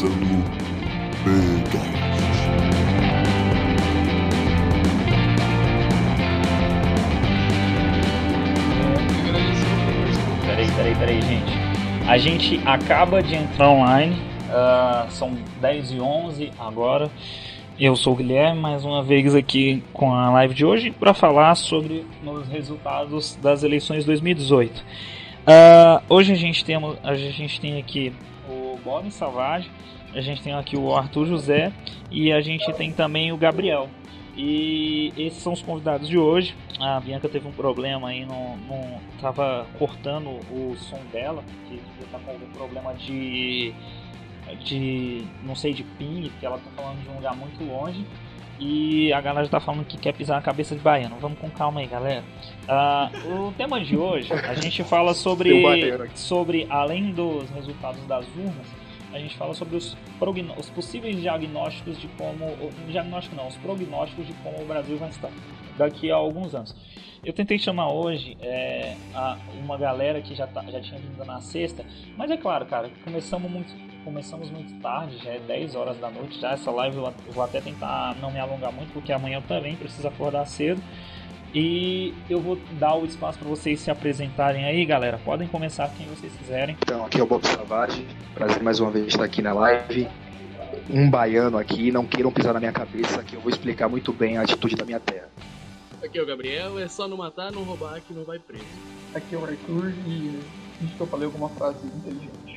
começando Begast. Peraí, peraí, peraí, gente. A gente acaba de entrar online. ah, são 10 e 11 agora. Eu sou o Guilherme, mais uma vez aqui com a live de hoje para falar sobre os resultados das eleições 2018. Ah, hoje a gente, tem, a gente tem aqui o Bob Savage, a gente tem aqui o Arthur José e a gente tem também o Gabriel. E esses são os convidados de hoje. A Bianca teve um problema aí, não, não tava cortando o som dela, que devia estar com algum problema de de não sei de ping, porque ela tá falando de um lugar muito longe. E a galera tá falando que quer pisar na cabeça de baiano. Vamos com calma aí, galera. Ah, o tema de hoje, a gente fala sobre, sobre além dos resultados das urnas, a gente fala sobre os, os possíveis diagnósticos de como. Diagnóstico não, os prognósticos de como o Brasil vai estar daqui a alguns anos. Eu tentei chamar hoje é, a- uma galera que já, tá- já tinha vindo na sexta, mas é claro, cara, começamos muito, começamos muito tarde, já é 10 horas da noite, já essa live eu vou até tentar não me alongar muito, porque amanhã eu também preciso acordar cedo. E eu vou dar o espaço para vocês se apresentarem aí, galera. Podem começar quem vocês quiserem. Então, aqui é o Bob Savage. Prazer mais uma vez estar aqui na live. Um baiano aqui, não queiram pisar na minha cabeça, que eu vou explicar muito bem a atitude da minha terra. Aqui é o Gabriel, é só não matar, não roubar que não vai preso. Aqui é o Arthur e acho que eu falei alguma frase inteligente.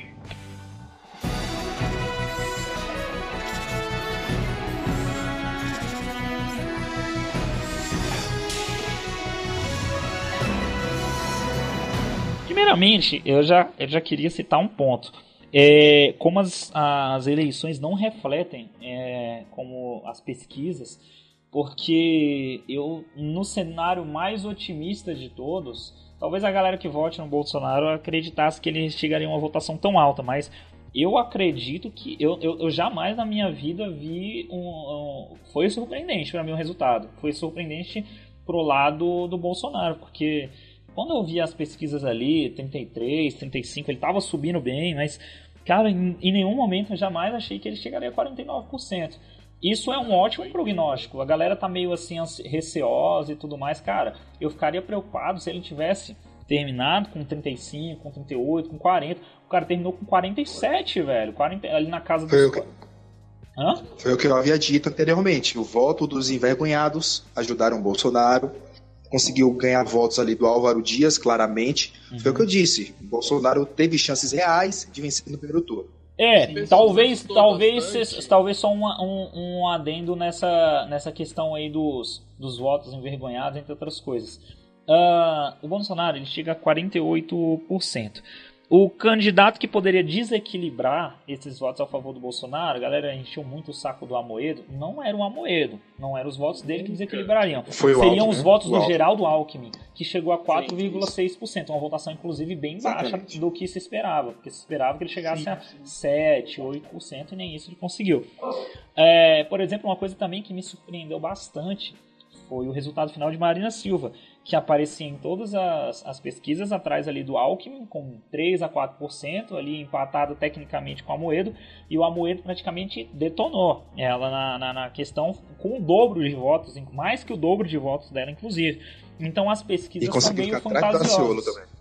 Primeiramente, eu já, eu já queria citar um ponto. É, como as, as eleições não refletem é, como as pesquisas, porque eu, no cenário mais otimista de todos, talvez a galera que vote no Bolsonaro acreditasse que ele chegaria a uma votação tão alta, mas eu acredito que eu, eu, eu jamais na minha vida vi um. um foi surpreendente para mim o resultado. Foi surpreendente pro lado do Bolsonaro, porque quando eu vi as pesquisas ali, 33, 35, ele tava subindo bem, mas, cara, em, em nenhum momento eu jamais achei que ele chegaria a 49%. Isso é um ótimo prognóstico. A galera tá meio assim receosa e tudo mais. Cara, eu ficaria preocupado se ele tivesse terminado com 35, com 38, com 40. O cara terminou com 47, velho. 40, ali na casa Foi dos. o que- Hã? Foi o que eu havia dito anteriormente. O voto dos envergonhados ajudaram o Bolsonaro. Conseguiu ganhar votos ali do Álvaro Dias, claramente. Foi o que eu disse. O Bolsonaro teve chances reais de vencer no primeiro turno. É, Pessoas talvez, talvez, bastante. se- talvez só uma- um, um adendo nessa, nessa questão aí dos, dos votos envergonhados, entre outras coisas. Ah, o Bolsonaro ele chega a 48%. O candidato que poderia desequilibrar esses votos a favor do Bolsonaro, a galera encheu muito o saco do Amoedo, não era o Amoedo, não eram os votos dele que desequilibrariam. Foi o Seriam Alckmin, os né? votos O do. Geraldo Alckmin, que chegou a 4,6%, uma votação inclusive bem baixa Exatamente. do que se esperava, porque se esperava que ele chegasse a 7, 8% e nem isso ele conseguiu. É, por exemplo, uma coisa também que me surpreendeu bastante foi o resultado final de Marina Silva, que aparecia em todas as, as pesquisas atrás ali do Alckmin, com 3 a 4%, ali empatado tecnicamente com o Amoedo, e o Amoedo praticamente detonou ela na, na, na questão com o dobro de votos, mais que o dobro de votos dela, inclusive. Então as E pesquisas são meio fantasiosas. também.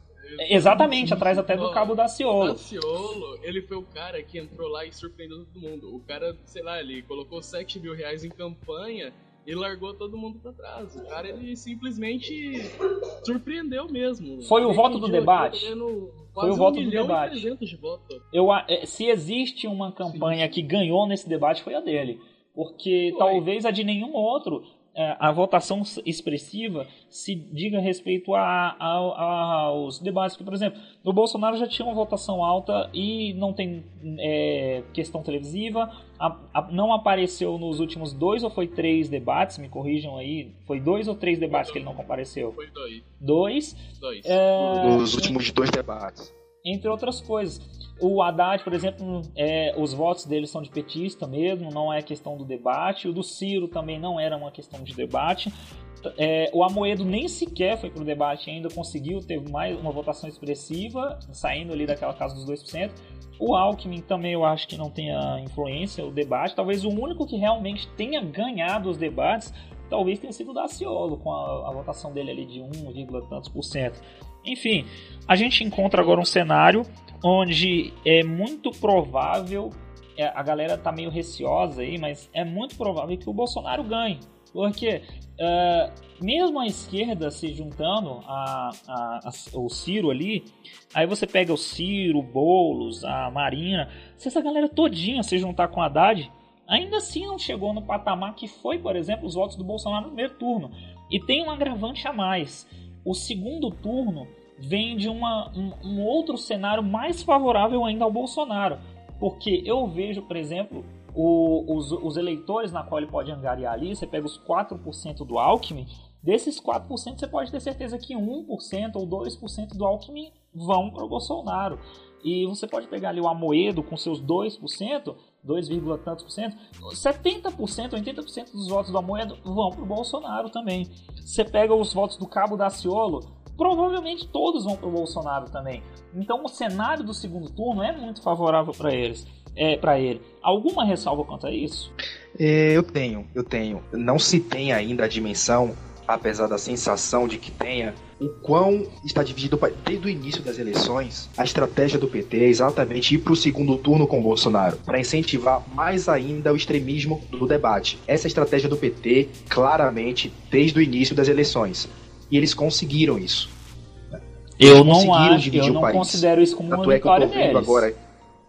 Exatamente, atrás até do cabo da Ciolo. Daciolo, ele foi o cara que entrou lá e surpreendeu todo mundo. O cara, sei lá, ele colocou 7 mil reais em campanha e largou todo mundo pra trás. O cara, ele simplesmente surpreendeu mesmo. Foi o Ele voto do debate? Foi o voto do debate. 300 de voto. Eu, eh, se existe uma campanha que ganhou nesse debate foi a dele, porque Foi. talvez a de nenhum outro a votação expressiva se diga respeito a, a- aos debates. Porque, por exemplo, o Bolsonaro já tinha uma votação alta e não tem eh, questão televisiva, a- a- não apareceu nos últimos dois ou foi três debates, me corrijam aí, foi dois ou três debates que ele não compareceu? Foi dois. Dois. Dois. É, Nos últimos dois debates. entre outras coisas. O Haddad, por exemplo, é, os votos dele são de petista mesmo, não é questão do debate. O do Ciro também não era uma questão de debate. É, o Amoedo nem sequer foi pro debate ainda, conseguiu, teve mais uma votação expressiva, saindo ali daquela casa dos 2%. O Alckmin também eu acho que não tenha influência o debate. Talvez o único que realmente tenha ganhado os debates talvez tenha sido o Daciolo, com a, a votação dele ali de 1, tantos por cento. Enfim, a gente encontra agora um cenário onde é muito provável, é, a galera tá meio receosa aí, mas é muito provável que o Bolsonaro ganhe. Porque uh, mesmo a esquerda se juntando a, a, a, o Ciro ali, aí você pega o Ciro, o Boulos, a Marina, se essa galera todinha se juntar com a Haddad, ainda assim não chegou no patamar que foi, por exemplo, os votos do Bolsonaro no primeiro turno. E tem um agravante a mais. O segundo turno vem de uma, um, um outro cenário mais favorável ainda ao Bolsonaro. Porque eu vejo, por exemplo, o, os, os, eleitores na qual ele pode angariar ali, você pega os 4% do Alckmin, desses 4% você pode ter certeza que 1% ou 2% do Alckmin vão para o Bolsonaro. E você pode pegar ali o Amoedo com seus 2%, 2, tantos por cento, 70%, 80% dos votos do Amoedo vão para o Bolsonaro também. Você pega os votos do Cabo Daciolo, provavelmente todos vão para o Bolsonaro também. Então o cenário do segundo turno é muito favorável para eles é, para ele. Alguma ressalva quanto a isso? É, eu tenho, eu tenho. Não se tem ainda a dimensão, apesar da sensação de que tenha, o quão está dividido desde o início das eleições. A estratégia do PT é exatamente ir para o segundo turno com Bolsonaro, para incentivar mais ainda o extremismo do debate. Essa estratégia do PT, claramente, desde o início das eleições. E eles conseguiram isso. Eles eu não acho, eu não considero isso como Tanto uma vitória é que eu tô vendo deles. agora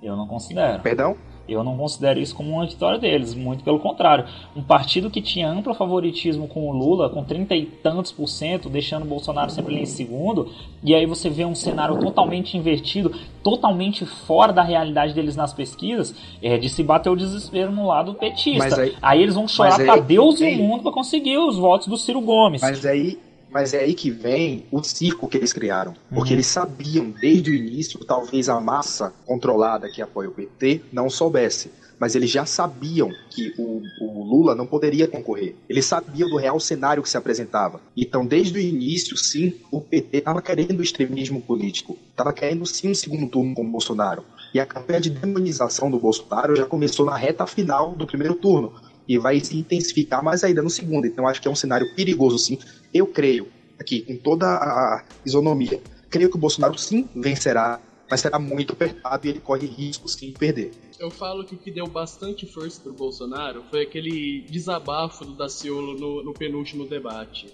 eu não considero. Perdão? Eu não considero isso como uma vitória deles, muito pelo contrário. Um partido que tinha amplo favoritismo com o Lula, com 30 e tantos por cento, deixando o Bolsonaro sempre ali em segundo, e aí você vê um cenário totalmente invertido, totalmente fora da realidade deles nas pesquisas, é de se bater o desespero no lado petista. Aí, aí, eles vão chorar para Deus e o mundo para conseguir os votos do Ciro Gomes. Mas aí, mas é aí que vem o circo que eles criaram. Porque uhum. eles sabiam desde o início, talvez a massa controlada que apoia o PT não soubesse. Mas eles já sabiam que o, o Lula não poderia concorrer. Eles sabiam do real cenário que se apresentava. Então, desde o início, sim, o PT estava querendo o extremismo político. Estava querendo sim um segundo turno com o Bolsonaro. E a campanha de demonização do Bolsonaro já começou na reta final do primeiro turno e vai se intensificar mais ainda no segundo. Então acho que é um cenário perigoso, sim. Eu creio, aqui, com toda a isonomia, creio que o Bolsonaro sim vencerá, mas será muito apertado e ele corre risco sim de perder. Eu falo que o que deu bastante força pro Bolsonaro foi aquele desabafo do Daciolo no, no penúltimo debate.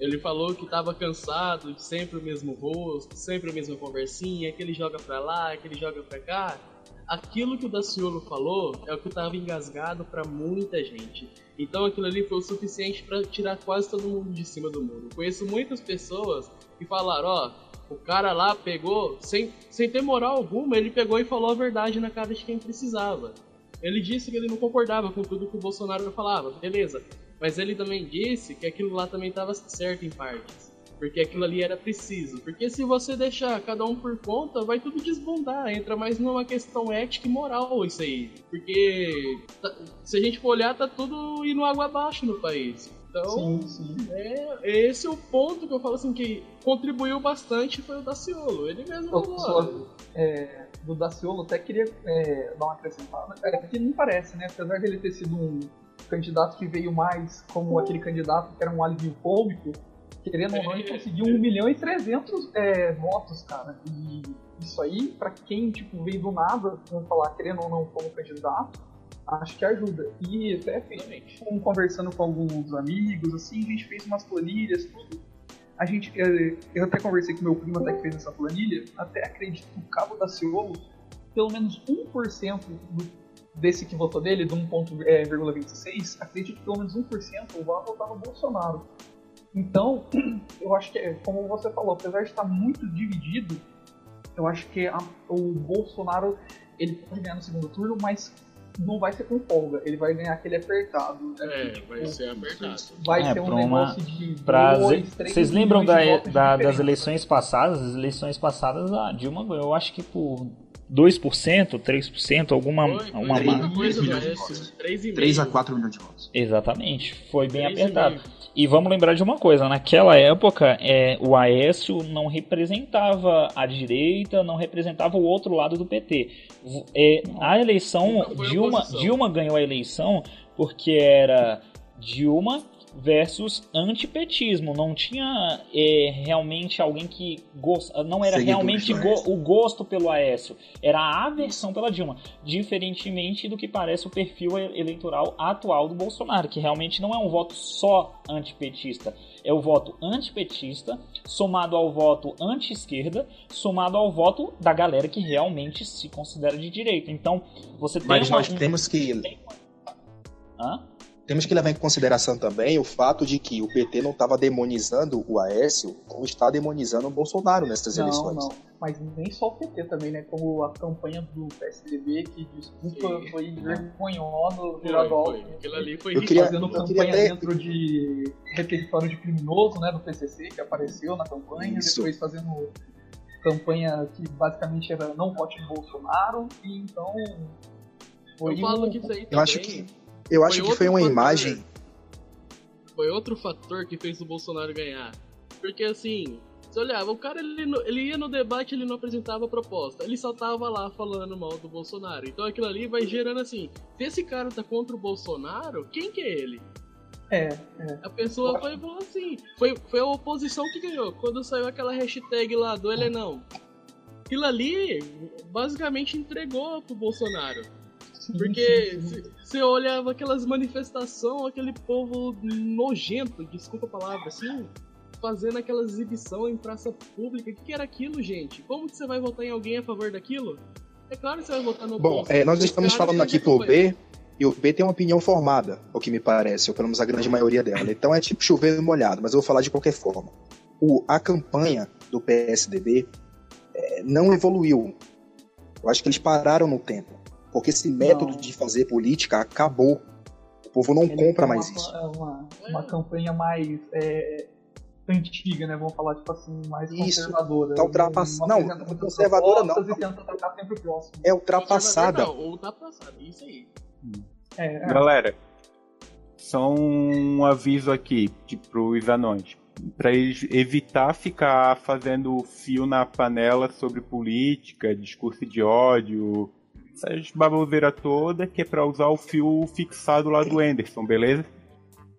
Ele falou que estava cansado de sempre o mesmo rosto, sempre a mesma conversinha, que ele joga pra lá, que ele joga pra cá aquilo que o Daciolo falou é o que estava engasgado para muita gente. Então aquilo ali foi o suficiente para tirar quase todo mundo de cima do muro. Conheço muitas pessoas que falaram, ó, o cara lá pegou, sem, sem ter moral alguma, ele pegou e falou a verdade na cara de quem precisava. Ele disse que ele não concordava com tudo que o Bolsonaro falava, beleza. Mas ele também disse que aquilo lá também estava certo em partes porque aquilo ali era preciso. Porque se você deixar cada um por conta, vai tudo desbundar. Entra mais numa questão ética e moral isso aí. Porque tá, se a gente for olhar, tá tudo indo água abaixo no país. Então, sim, sim. É, esse é o ponto que eu falo assim que contribuiu bastante foi o Daciolo. Ele mesmo falou. É, do Daciolo, até queria é, dar uma acrescentada. É que não parece, né? Apesar dele ter sido um candidato que veio mais como aquele candidato que era um alívio cômico, querendo ou não, ele conseguiu 1 milhão e 300 é, votos, cara. E isso aí, para quem tipo, veio do nada, vamos falar, querendo ou não, como candidato, acho que ajuda. E até fez, conversando com alguns amigos, assim, a gente fez umas planilhas, tudo. A gente, é, eu até conversei com meu primo até que fez essa planilha, até acredito que o Cabo da Ciolo, pelo menos 1% do, desse que votou dele, do 1,26, é, acredito que pelo menos 1% vai votar no Bolsonaro. Então, eu acho que, como você falou, apesar de estar muito dividido, eu acho que a, o Bolsonaro ele pode ganhar no segundo turno, mas não vai ser com folga, ele vai ganhar aquele apertado. Né? É, tipo, vai ser apertado. Vai é, ter um negócio uma... de. Pra dois, Vocês lembram da, da das eleições passadas? As eleições passadas, a Dilma ganhou, eu acho que por 2%, 3%, alguma Foi, foi uma muita ma- coisa do milhões de Aécio. votos. 3,5. 3 a 4 milhões de votos. Exatamente, foi bem Três apertado. E vamos lembrar de uma coisa, naquela época é, o Aécio não representava a direita, não representava o outro lado do PT. É, a eleição, Dilma. Dilma ganhou a eleição porque era Dilma versus antipetismo. Não tinha é, realmente alguém que gosta, não era Seguidores realmente go- o gosto pelo Aécio, era a aversão pela Dilma, diferentemente do que parece o perfil eleitoral atual do Bolsonaro, que realmente não é um voto só antipetista, é o voto antipetista somado ao voto anti-esquerda, somado ao voto da galera que realmente se considera de direita. Então, você tem Mas nós temos que, Hã? Temos que levar em consideração também o fato de que o PT não estava demonizando o Aécio como está demonizando o Bolsonaro nessas Não, eleições. não. Mas nem só o PT também, né? Como a campanha do PSDB, que desculpa, Sim. foi vergonhoso, Foi, Giraval. foi. Aquilo ali foi Eu queria- Fazendo eu campanha dentro de repertório de criminoso, né? Do PCC, que apareceu na campanha. Isso. Depois fazendo campanha que basicamente era não vote em Bolsonaro. E então. Foi Eu falo um- que isso aí Eu acho também que eu acho Foi que foi uma fator. imagem. foi outro fator que fez o Bolsonaro ganhar. Porque assim, você olhava, o cara ele, ele ia no debate, ele não apresentava proposta. Ele só tava lá falando mal do Bolsonaro. Então aquilo ali vai gerando assim, se esse cara tá contra o Bolsonaro, quem que é ele? É, A pessoa foi falou assim, foi, foi a oposição que ganhou. Quando saiu aquela hashtag lá do ele não. Aquilo ali basicamente entregou pro Bolsonaro. Sim, Porque você olhava aquelas manifestações, aquele povo nojento, desculpa a palavra, assim, fazendo aquela exibição em praça pública. O que, que era aquilo, gente? Como que você vai votar em alguém a favor daquilo? É claro que você vai votar no Bom, Bolsonaro. é, nós estamos falando aqui pro. B e o B tem uma opinião formada, o que me parece, ou pelo menos a grande maioria dela. Então é tipo chover molhado, mas eu vou falar de qualquer forma. O, a campanha do PSDB é, não evoluiu. Eu acho que eles pararam no tempo. Porque esse método Não. de fazer política acabou. O povo não Ele compra mais uma, isso. é Uma, uma campanha mais é, antiga, né? Vamos falar, tipo assim, mais Isso. conservadora. Tá ultrapass- Não não, conservadora não. E tenta tratar sempre o próximo. É ultrapassada. Não, ultrapassada, isso aí. É, é. Galera, só um aviso aqui tipo, pros anões. Pra eles evitar ficar fazendo fio na panela sobre política, discurso de ódio, essas baboseiras todas, que é pra usar o fio fixado lá do Anderson, beleza?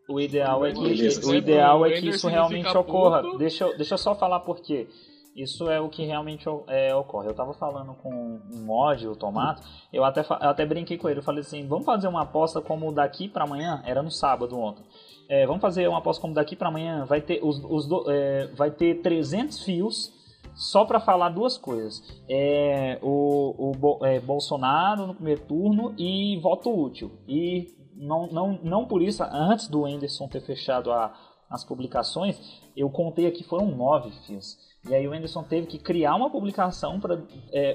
O ideal é que, Beleza. o ideal é que isso realmente ocorra. Deixa eu, deixa eu só falar por quê. Isso é o que realmente é, ocorre. Eu tava falando com um mod, o Tomato, eu até, eu até brinquei com ele. Eu falei assim: vamos fazer uma aposta como daqui pra amanhã. Era no sábado ontem. É, vamos fazer uma aposta como daqui pra amanhã. Vai ter, os, os do- é, vai ter 300 fios só pra falar duas coisas: é, o, o é, Bolsonaro no primeiro turno e voto útil. E não, não, não por isso, antes do Anderson ter fechado a, as publicações, eu contei aqui foram nove fios. E aí o Anderson teve que criar uma publicação para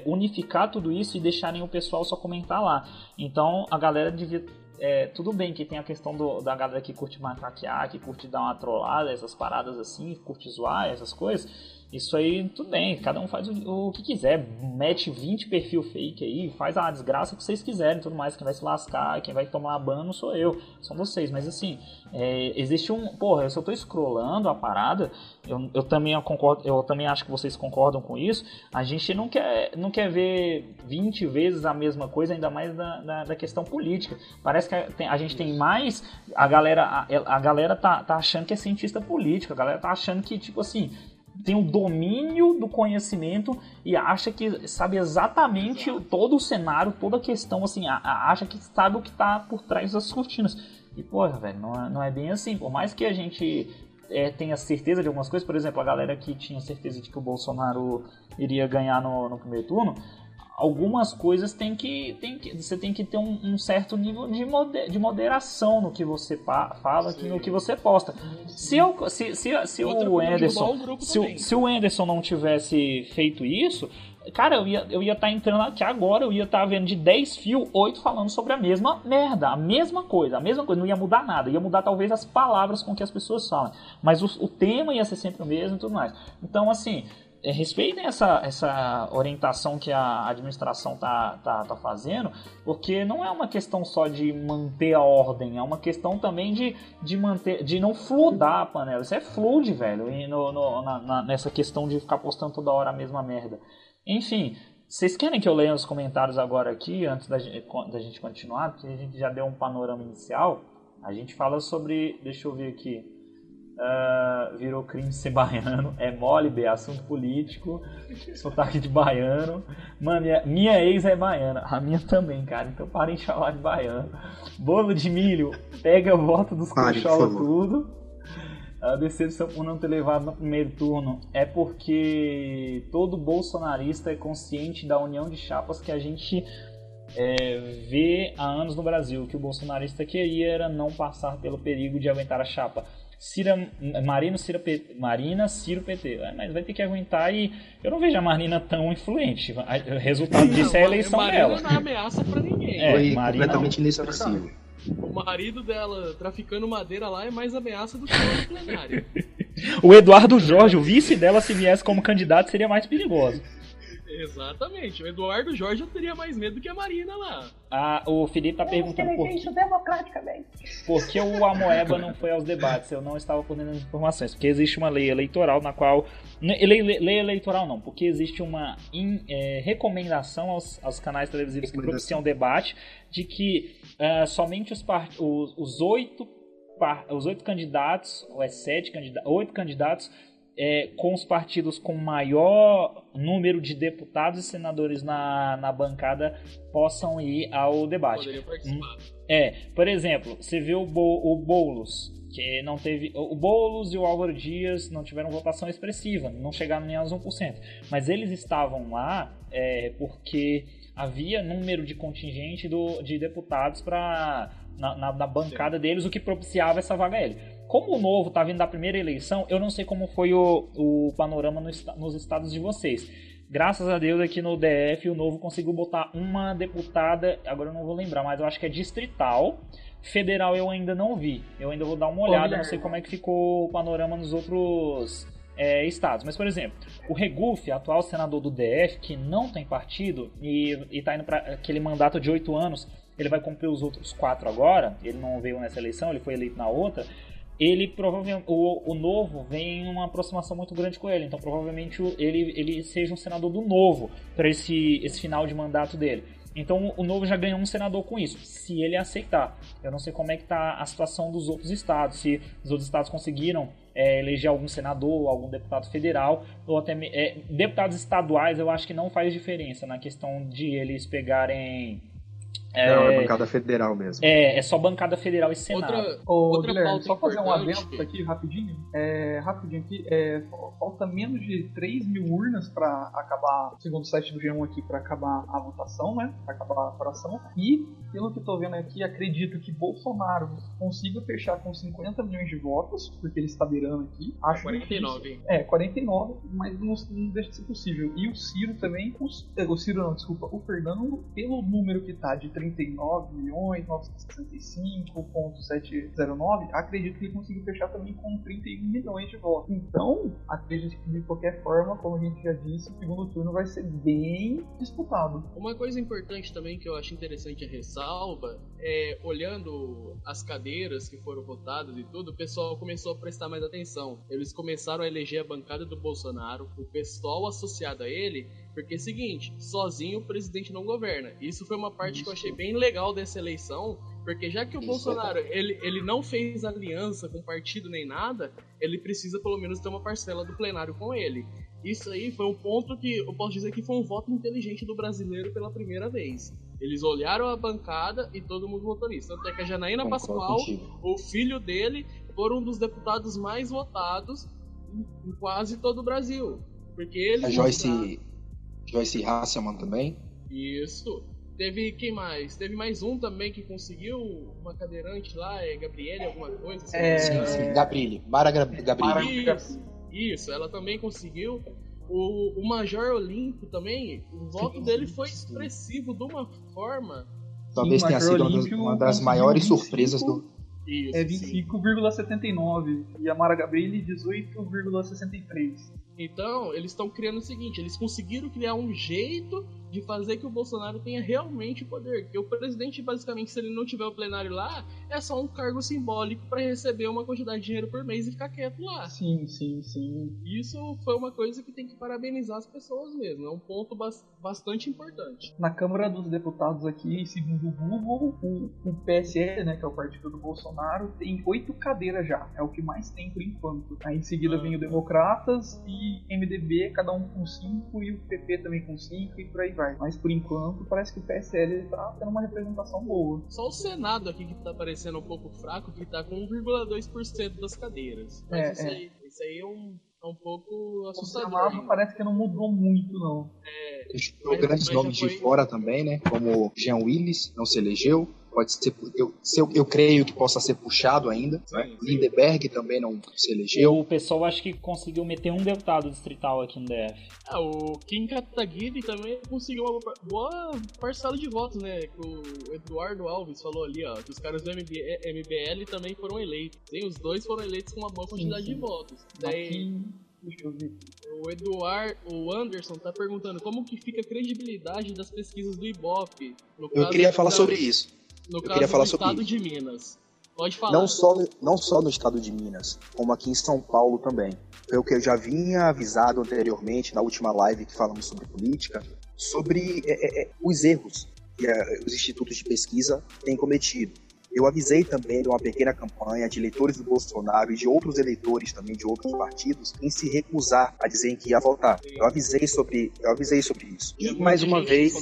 unificar tudo isso e deixarem o pessoal só comentar lá. Então a galera devia. é, tudo bem que tem a questão do- da galera que curte macaquear, que curte dar uma trollada, essas paradas assim, curte zoar, essas coisas. Isso aí, tudo bem, cada um faz o, o que quiser, mete 20 perfil fake aí, faz a desgraça que vocês quiserem tudo mais. Quem vai se lascar, quem vai tomar ban não sou eu, são vocês. Mas assim, é, existe um. Porra, se eu tô scrollando a parada, eu, eu também eu concordo, eu também acho que vocês concordam com isso. A gente não quer, não quer ver 20 vezes a mesma coisa, ainda mais da, da, da questão política. Parece que a, tem- a gente tem mais. A galera, a, a galera tá, tá achando que é cientista político, a galera tá achando que, tipo assim tem o domínio do conhecimento e acha que sabe exatamente todo o cenário, toda a questão, assim, acha que sabe o que tá por trás das cortinas. E, porra, velho, não é, não é bem assim. Por mais que a gente é, tenha certeza de algumas coisas, por exemplo, a galera que tinha certeza de que o Bolsonaro iria ganhar no, no primeiro turno, algumas coisas tem que, tem que você tem que ter um, um certo nível de, mode- de moderação no que você pa- fala, que, no que você posta. Se, eu, se, se, se o coisa, Anderson se, se o Anderson não tivesse feito isso, cara, eu ia estar eu ia tá entrando aqui agora, eu ia estar vendo de 10 fios, 8 falando sobre a mesma merda, a mesma coisa, a mesma coisa, não ia mudar nada, ia mudar talvez as palavras com que as pessoas falam, mas o, o tema ia ser sempre o mesmo e tudo mais. Então, assim, é, respeitem essa, essa orientação que a administração tá, tá, tá fazendo, porque não é uma questão só de manter a ordem, é uma questão também de, de manter, de não fludar a panela. Isso é flood, velho, e no, no na, na, nessa questão de ficar postando toda hora a mesma merda. Enfim, vocês querem que eu leia os comentários agora aqui, antes da da gente continuar? Porque a gente já deu um panorama inicial. A gente fala sobre. Deixa eu ver aqui. Uh, virou crime ser baiano. É mole, B, assunto político. Sotaque de baiano. Mano, minha, minha, ex é baiana. A minha também, cara. Então parem de falar de baiano. Bolo de milho, pega o voto dos cocholos tudo. A decepção por não ter levado no primeiro turno é porque todo bolsonarista é consciente da união de chapas que a gente é, vê há anos no Brasil. O que o bolsonarista queria era não passar pelo perigo de aguentar a chapa. Cira, Marino, Cira, Marina, Ciro, PT. É, mas vai ter que aguentar e eu não vejo a Marina tão influente. O resultado disso é a eleição Marina dela. Marina não é ameaça pra ninguém. É, Foi Marina, completamente inexpressivo. O marido dela traficando madeira lá é mais ameaça do que o plenário. o Eduardo Jorge, o vice dela, se viesse como candidato, seria mais perigoso. Exatamente. O Eduardo Jorge eu teria mais medo que a Marina lá. Ah, o Felipe tá perguntando por que... democraticamente. Por que o Amoeba não foi aos debates? Eu não estava por dentro das informações. Porque existe uma lei eleitoral na qual... Lei, lei eleitoral não, porque existe uma in, é, recomendação aos, aos canais televisivos que propiciam debate de que uh, somente os, part... os, os oito os oito candidatos, ou é sete candidatos, oito candidatos é, com os partidos com maior número de deputados e senadores na, na bancada possam ir ao debate. É, por exemplo, você vê o, Bo, o Boulos, que não teve. O Boulos e o Álvaro Dias não tiveram votação expressiva, não chegaram nem aos 1%. Mas eles estavam lá é, porque havia número de contingente do, de deputados para na, na, na, bancada Sim. deles, o que propiciava essa vaga L. Como o novo está vindo da primeira eleição, eu não sei como foi o, o panorama no, nos estados de vocês. Graças a Deus aqui no DF o novo conseguiu botar uma deputada, agora eu não vou lembrar, mas eu acho que é distrital. Federal eu ainda não vi. Eu ainda vou dar uma olhada, não sei como é que ficou o panorama nos outros é, estados. Mas, por exemplo, o Regufe, atual senador do DF, que não tem partido e está indo para aquele mandato de oito anos, ele vai cumprir os outros quatro agora. Ele não veio nessa eleição, ele foi eleito na outra ele provavelmente o, o novo vem uma aproximação muito grande com ele, então provavelmente ele, ele seja um senador do novo para esse, esse final de mandato dele. Então o novo já ganhou um senador com isso, se ele aceitar. Eu não sei como é que está a situação dos outros estados, se os outros estados conseguiram é, eleger algum senador, algum deputado federal, ou até é, deputados estaduais. Eu acho que não faz diferença na questão de eles pegarem é, não, é bancada federal mesmo. É, é só bancada federal e Senado. Outra, Ô, outra Guilherme, só fazer um adendo aqui rapidinho. É, rapidinho aqui. É, falta menos de 3 mil urnas para acabar, segundo o site do G1 aqui, para acabar a votação, né? Para acabar a apuração. E, pelo que eu tô vendo aqui, acredito que Bolsonaro consiga fechar com 50 milhões de votos, porque ele está beirando aqui. Acho 49. Difícil. É, 49, mas não, não deixa de ser possível. E o Ciro também, o, o Ciro não, desculpa, o Fernando, pelo número que tá de 39 milhões 965.709, acredito que ele conseguiu fechar também com 31 milhões de votos. Então, acredito que de qualquer forma, como a gente já disse, o segundo turno vai ser bem disputado. Uma coisa importante também que eu acho interessante a ressalva é, olhando as cadeiras que foram votadas e tudo, o pessoal começou a prestar mais atenção. Eles começaram a eleger a bancada do Bolsonaro, o pessoal associado a ele porque é o seguinte, sozinho o presidente não governa. Isso foi uma parte Isso. que eu achei bem legal dessa eleição, porque já que o Isso Bolsonaro é ele, ele não fez aliança com partido nem nada, ele precisa pelo menos ter uma parcela do plenário com ele. Isso aí foi um ponto que eu posso dizer que foi um voto inteligente do brasileiro pela primeira vez. Eles olharam a bancada e todo mundo votou nisso. Tanto é que a Janaína Concordo Pascoal, contigo. o filho dele, foram um dos deputados mais votados em, quase todo o Brasil. Porque eles. A Joyce, Joyce Hasselman também. Isso. Teve quem mais? Teve mais um também que conseguiu uma cadeirante lá, é Gabriele, alguma coisa? É... Sim, sim, Gabriele. Mara Gabriele. Isso, isso, ela também conseguiu. O, o Major Olimpo também, o voto sim, dele foi expressivo de uma forma. Talvez tenha sido uma das maiores surpresas do. Isso, é 25,79 e a Mara Gabriele 18,63. Então, eles estão criando o seguinte: eles conseguiram criar um jeito de fazer que o Bolsonaro tenha realmente poder. Que o presidente, basicamente, se ele não tiver o plenário lá, é só um cargo simbólico para receber uma quantidade de dinheiro por mês e ficar quieto lá. Sim, sim, sim. Isso foi uma coisa que tem que parabenizar as pessoas mesmo. É um ponto bas bastante importante. Na Câmara dos Deputados aqui, segundo o Google, o, o PSL, né, que é o partido do Bolsonaro, tem oito cadeiras já. É o que mais tem por enquanto. Aí em seguida Ah. vem o Democratas e MDB, cada um com cinco, e o PP também com cinco, e por aí vai. Mas por enquanto parece que o PSL tá tendo uma representação boa. Só o Senado aqui que tá parecendo um pouco fraco, que tá com 1,2% das cadeiras. Mas É, isso, é. Aí, isso aí é um, é um pouco O assustador. Senado ainda. parece que não mudou muito, não. Deixou Mas- grandes nomes foi- de fora também, né? Como Jean Willis, não se elegeu. Pode ser, eu, eu, eu creio que possa ser puxado ainda. Sim, né? sim. Lindeberg também não se elegeu. O pessoal acho que conseguiu meter um deputado distrital aqui no DF. Ah, o Kim Kataguiri também conseguiu uma boa- parcela de votos, né? Que o Eduardo Alves falou ali, ó, que os caras do MB MBL também foram eleitos. Sim, os dois foram eleitos com uma boa Sim, quantidade sim. de votos. Daí Aqui, deixa eu ver. o Eduardo, o Anderson tá perguntando como que fica a credibilidade das pesquisas do Ibope. No Eu caso queria falar sobre isso. No eu caso queria falar do sobre estado isso. de Minas. Pode falar. Não só, não só no estado de Minas, como aqui em São Paulo também. Foi o que eu já vinha avisado anteriormente na última live que falamos sobre política, sobre é, é, é, os erros que é, os institutos de pesquisa têm cometido. Eu avisei também de uma pequena campanha de eleitores do Bolsonaro e de outros eleitores também de outros partidos em se recusar a dizer que ia votar. Eu avisei sobre, eu avisei sobre isso. E Muita mais uma vez,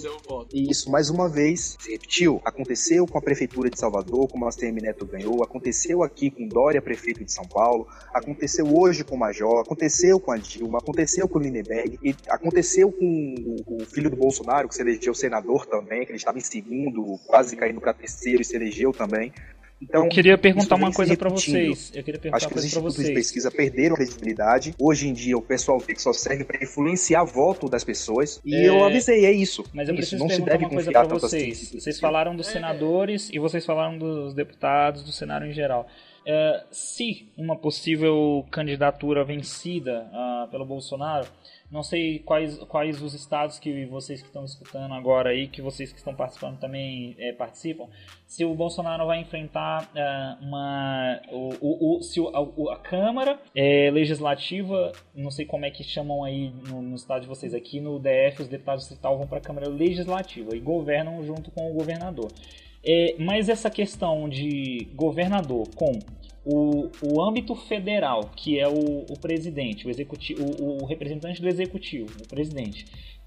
e isso, mais uma vez, se repetiu. Aconteceu com a Prefeitura de Salvador, como a CM Neto ganhou. Aconteceu aqui com Dória, prefeito de São Paulo. Aconteceu hoje com o Major. Aconteceu com a Dilma. Aconteceu com o Lindenberg. E aconteceu com o, o filho do Bolsonaro, que se elegeu senador também, que ele estava em segundo, quase caindo para terceiro e se elegeu também. Então, eu queria perguntar uma se coisa pra repetindo. vocês. Eu queria perguntar Acho que os institutos de pesquisa perderam a credibilidade. Hoje em dia, o pessoal vê que só serve para influenciar voto das pessoas. E É, eu avisei, é isso. Mas eu isso, preciso não se perguntar deve uma coisa tanto assim vocês. Vocês falaram dos senadores e vocês falaram dos deputados, do cenário em geral. É, se uma possível candidatura vencida ah, pelo Bolsonaro, não sei quais, quais os estados que vocês que estão escutando agora aí, que vocês que estão participando também é, participam, se o Bolsonaro vai enfrentar ah, uma. O, o, se o- a, a Câmara é, Legislativa, não sei como é que chamam aí no, no estado de vocês, aqui no DF os deputados distrital vão para a Câmara Legislativa e governam junto com o governador. É, mas essa questão de governador com o, o âmbito federal, que é o, o presidente, o, executivo, o, o representante do executivo, o presidente,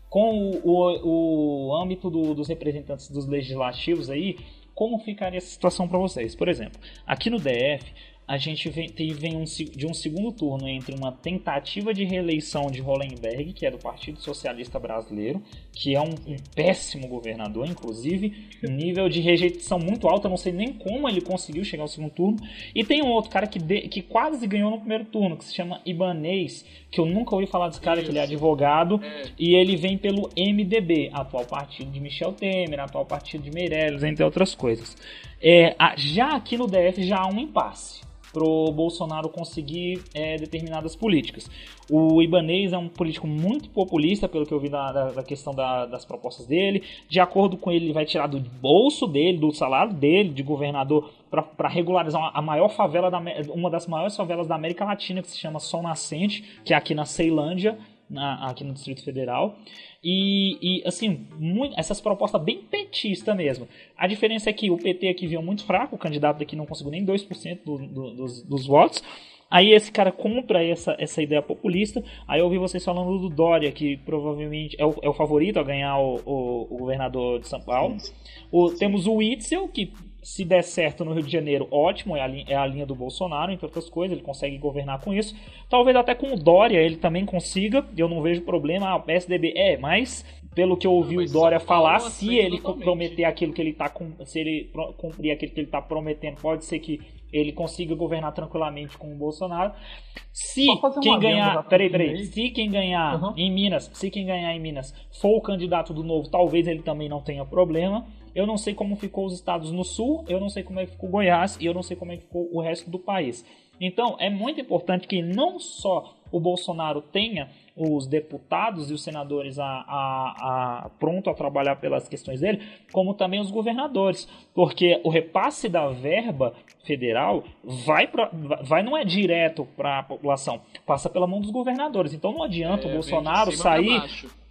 com o, o, o âmbito do- dos representantes dos legislativos aí, como ficaria essa situação para vocês? Por exemplo, aqui no DF, a gente vem, teve um, de um segundo turno entre uma tentativa de reeleição de Hollenberg, que é do Partido Socialista Brasileiro, que é um, um péssimo governador, inclusive, um nível de rejeição muito alto, eu não sei nem como ele conseguiu chegar ao segundo turno. E tem um outro cara que, de- que quase ganhou no primeiro turno, que se chama Ibanês, que eu nunca ouvi falar desse cara, que ele é Isso. advogado, É, e ele vem pelo MDB, atual partido de Michel Temer, atual partido de Meirelles, entre outras coisas. É, já aqui no DF já há um impasse pro Bolsonaro conseguir é, determinadas políticas. O Ibanês é um político muito populista, pelo que eu vi da, da- da questão da- das propostas dele. De acordo com ele, ele vai tirar do bolso dele, do salário dele, de governador, para regularizar a maior favela, da, uma das maiores favelas da América Latina, que se chama Sol Nascente, que é aqui na Ceilândia, na- aqui no Distrito Federal. E, e, assim, muito- essas propostas bem petista mesmo. A diferença é que o PT aqui veio muito fraco, o candidato daqui não conseguiu nem 2% do, do, dos, dos votos. Aí esse cara compra essa, essa ideia populista. Aí eu ouvi vocês falando do Dória, que provavelmente é o, é o favorito a ganhar o, o- o governador de São Paulo. O- temos o Witzel, que se der certo no Rio de Janeiro, ótimo, é a, linha, é a linha do Bolsonaro, entre outras coisas, ele consegue governar com isso. Talvez até com o Dória ele também consiga, eu não vejo problema. Ah, o PSDB é, mas pelo que eu ouvi Mas o Dória falar, se aceita ele totalmente. prometer aquilo que ele tá se ele cumprir aquilo que ele tá prometendo, pode ser que ele consiga governar tranquilamente com o Bolsonaro. Se quem ganhar, peraí, peraí, aí. se quem ganhar Uhum. em Minas, se quem ganhar em Minas for o candidato do novo, talvez ele também não tenha problema. Eu não sei como ficou os estados no sul, eu não sei como é que ficou Goiás e eu não sei como é que ficou o resto do país. Então, é muito importante que não só o Bolsonaro tenha os deputados e os senadores a, a, a, pronto a trabalhar pelas questões dele, como também os governadores, porque o repasse da verba federal vai, pra, vai não é direto para a população, passa pela mão dos governadores. Então não adianta é, o Bolsonaro sair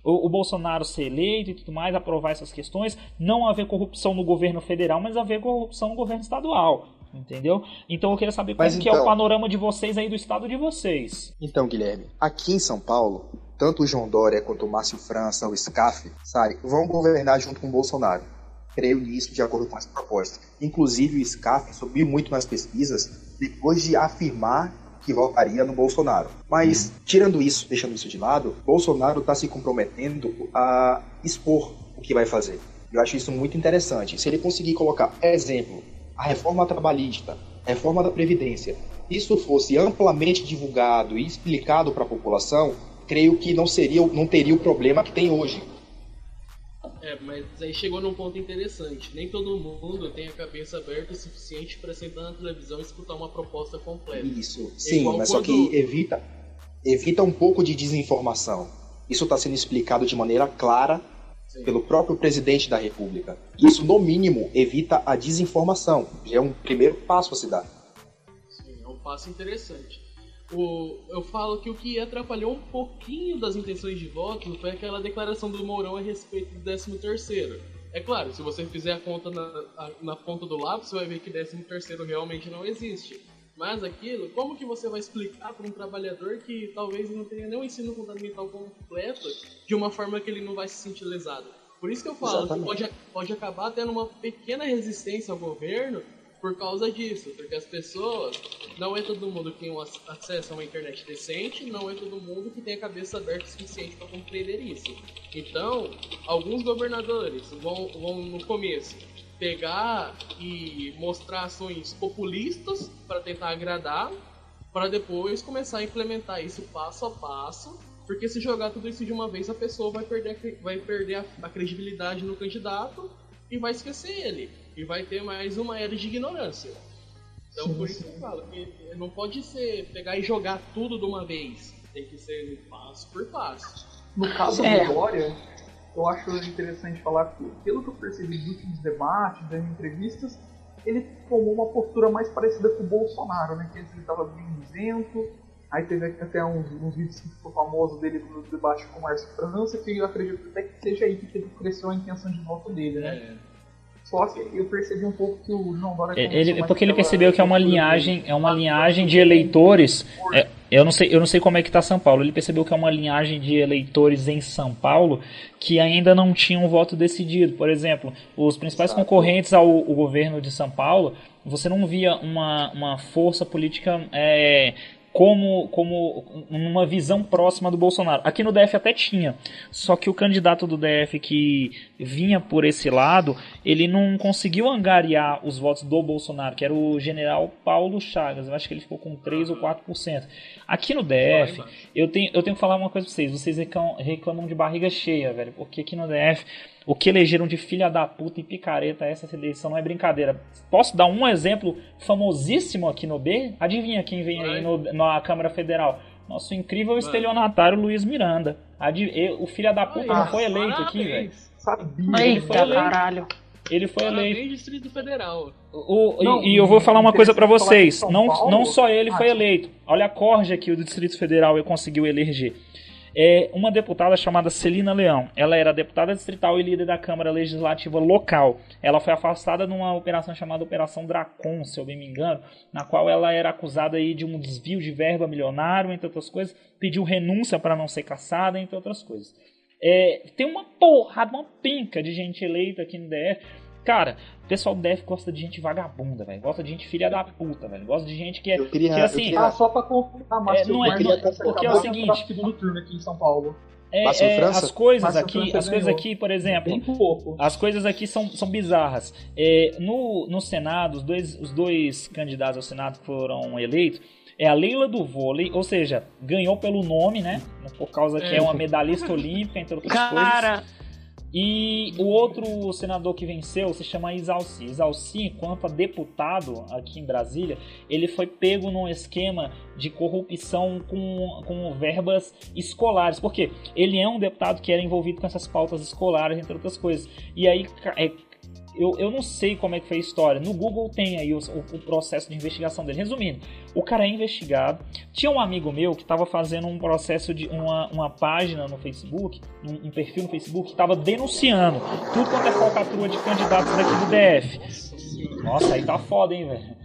o, o, Bolsonaro ser eleito e tudo mais, aprovar essas questões, não haver corrupção no governo federal, mas haver corrupção no governo estadual. Entendeu? Então eu queria saber como então, que é o então- panorama de vocês aí do estado de vocês. Então, Guilherme, aqui em São Paulo, tanto o João Dória quanto o Márcio França, o SCAF, sabe, vão governar junto com o Bolsonaro. Creio nisso de acordo com as propostas. Inclusive o SCAF subiu muito nas pesquisas depois de afirmar que votaria no Bolsonaro. Mas, tirando isso, deixando isso de lado, Bolsonaro está se comprometendo a expor o que vai fazer. Eu acho isso muito interessante. Se ele conseguir colocar, exemplo, a reforma trabalhista, a reforma da Previdência, isso fosse amplamente divulgado e explicado para a população, creio que não seria, não teria o problema que tem hoje. É, mas aí chegou num ponto interessante. Nem todo mundo tem a cabeça aberta o suficiente para sentar na televisão e escutar uma proposta completa. Isso, é sim, mas quando... só que evita, evita um pouco de desinformação. Isso está sendo explicado de maneira clara sim. pelo próprio presidente da República. Isso, no mínimo, evita a desinformação. Já é um primeiro passo a se dar. Sim, é um passo interessante o, eu falo que o que atrapalhou um pouquinho das intenções de voto foi aquela declaração do Mourão a respeito do 13 terceiro. É claro, se você fizer a conta na, a, na ponta do lápis, você vai ver que 13 terceiro realmente não existe. Mas aquilo, como que você vai explicar para um trabalhador que talvez não tenha nem o ensino fundamental completo de uma forma que ele não vai se sentir lesado? Por isso que eu falo que pode, pode acabar tendo uma pequena resistência ao governo por causa disso, porque as pessoas, não é todo mundo que tem um acesso a uma internet decente, não é todo mundo que tem a cabeça aberta o suficiente para compreender isso. Então, alguns governadores vão, vão no começo pegar e mostrar ações populistas para tentar agradar, para depois começar a implementar isso passo a passo, porque se jogar tudo isso de uma vez, a pessoa vai perder, vai perder a, a credibilidade no candidato e vai esquecer ele e vai ter mais uma era de ignorância. Então sim, por isso que eu falo que não pode ser pegar e jogar tudo de uma vez. Tem que ser passo por passo. No caso é. do Glória, eu acho interessante falar que, pelo que eu percebi dos últimos debates, das entrevistas, ele tomou uma postura mais parecida com o Bolsonaro, né? Que ele estava bem isento. Aí teve até uns, uns vídeos que ficou famoso dele no debate com o Márcio França, que eu acredito até que seja aí que cresceu a intenção de voto dele, né? É. Só que eu percebi um pouco que o João Dória ele porque ele percebeu que é uma linhagem, é uma linhagem de eleitores. É, eu não sei, eu não sei como é que está São Paulo. Ele percebeu que é uma linhagem de eleitores em São Paulo que ainda não tinham um voto decidido. Por exemplo, os principais Exato. concorrentes ao, ao, governo de São Paulo, você não via uma, uma força política é, como, como uma visão próxima do Bolsonaro. Aqui no DF até tinha, só que o candidato do DF que vinha por esse lado, ele não conseguiu angariar os votos do Bolsonaro, que era o general Paulo Chagas. Eu acho que ele ficou com 3 ou 4%. Aqui no DF, eu tenho, eu tenho que falar uma coisa pra vocês. Vocês reclamam de barriga cheia, velho, porque aqui no DF o que elegeram de filha da puta e picareta essa eleição não é brincadeira. Posso dar um exemplo famosíssimo aqui no B? Adivinha quem vem aí no, na Câmara Federal? Nosso incrível Vai. estelionatário Luiz Miranda. o filho da puta não foi eleito aqui, velho. Eita, caralho. Ele foi Parabéns, eleito. Distrito Federal. O, não, e, e, eu vou falar uma coisa para vocês. Não, não só ele foi ah, eleito. Olha a corja que o Distrito Federal conseguiu eleger é uma deputada chamada Celina Leão. Ela era deputada distrital e líder da Câmara Legislativa local. Ela foi afastada numa operação chamada Operação Dracon, se eu bem me engano, na qual ela era acusada aí de um desvio de verba milionário, entre outras coisas, pediu renúncia para não ser caçada, entre outras coisas. É, tem uma porrada, uma pinca de gente eleita aqui no DF Cara, o pessoal do DF gosta de gente vagabunda, velho. Gosta de gente filha da puta, velho. Gosta de gente que é. Eu queria, que, assim, queria... Ah, só pra confirmar, mas é, não é, não, porque é o seguinte. segundo turno aqui em São Paulo. É, é, as coisas aqui, as coisas aqui, por exemplo, as coisas aqui são, são bizarras. É, no, no Senado, os dois, os dois candidatos ao Senado que foram eleitos é a Leila do vôlei, ou seja, ganhou pelo nome, né? Por causa que é, é uma medalhista olímpica, entre outras Cara. coisas. E o outro senador que venceu se chama Isalci. Isalci, enquanto a deputado aqui em Brasília, ele foi pego num esquema de corrupção com, com verbas escolares. Porque ele é um deputado que era envolvido com essas pautas escolares, entre outras coisas. E aí é, eu, eu não sei como é que foi a história. No Google tem aí o, o, o, processo de investigação dele. Resumindo, o cara é investigado. Tinha um amigo meu que estava fazendo um processo de uma, uma página no Facebook, um, um perfil no Facebook, que estava denunciando tudo quanto é falcatrua de candidatos daqui do DF. Nossa, aí tá foda, hein, velho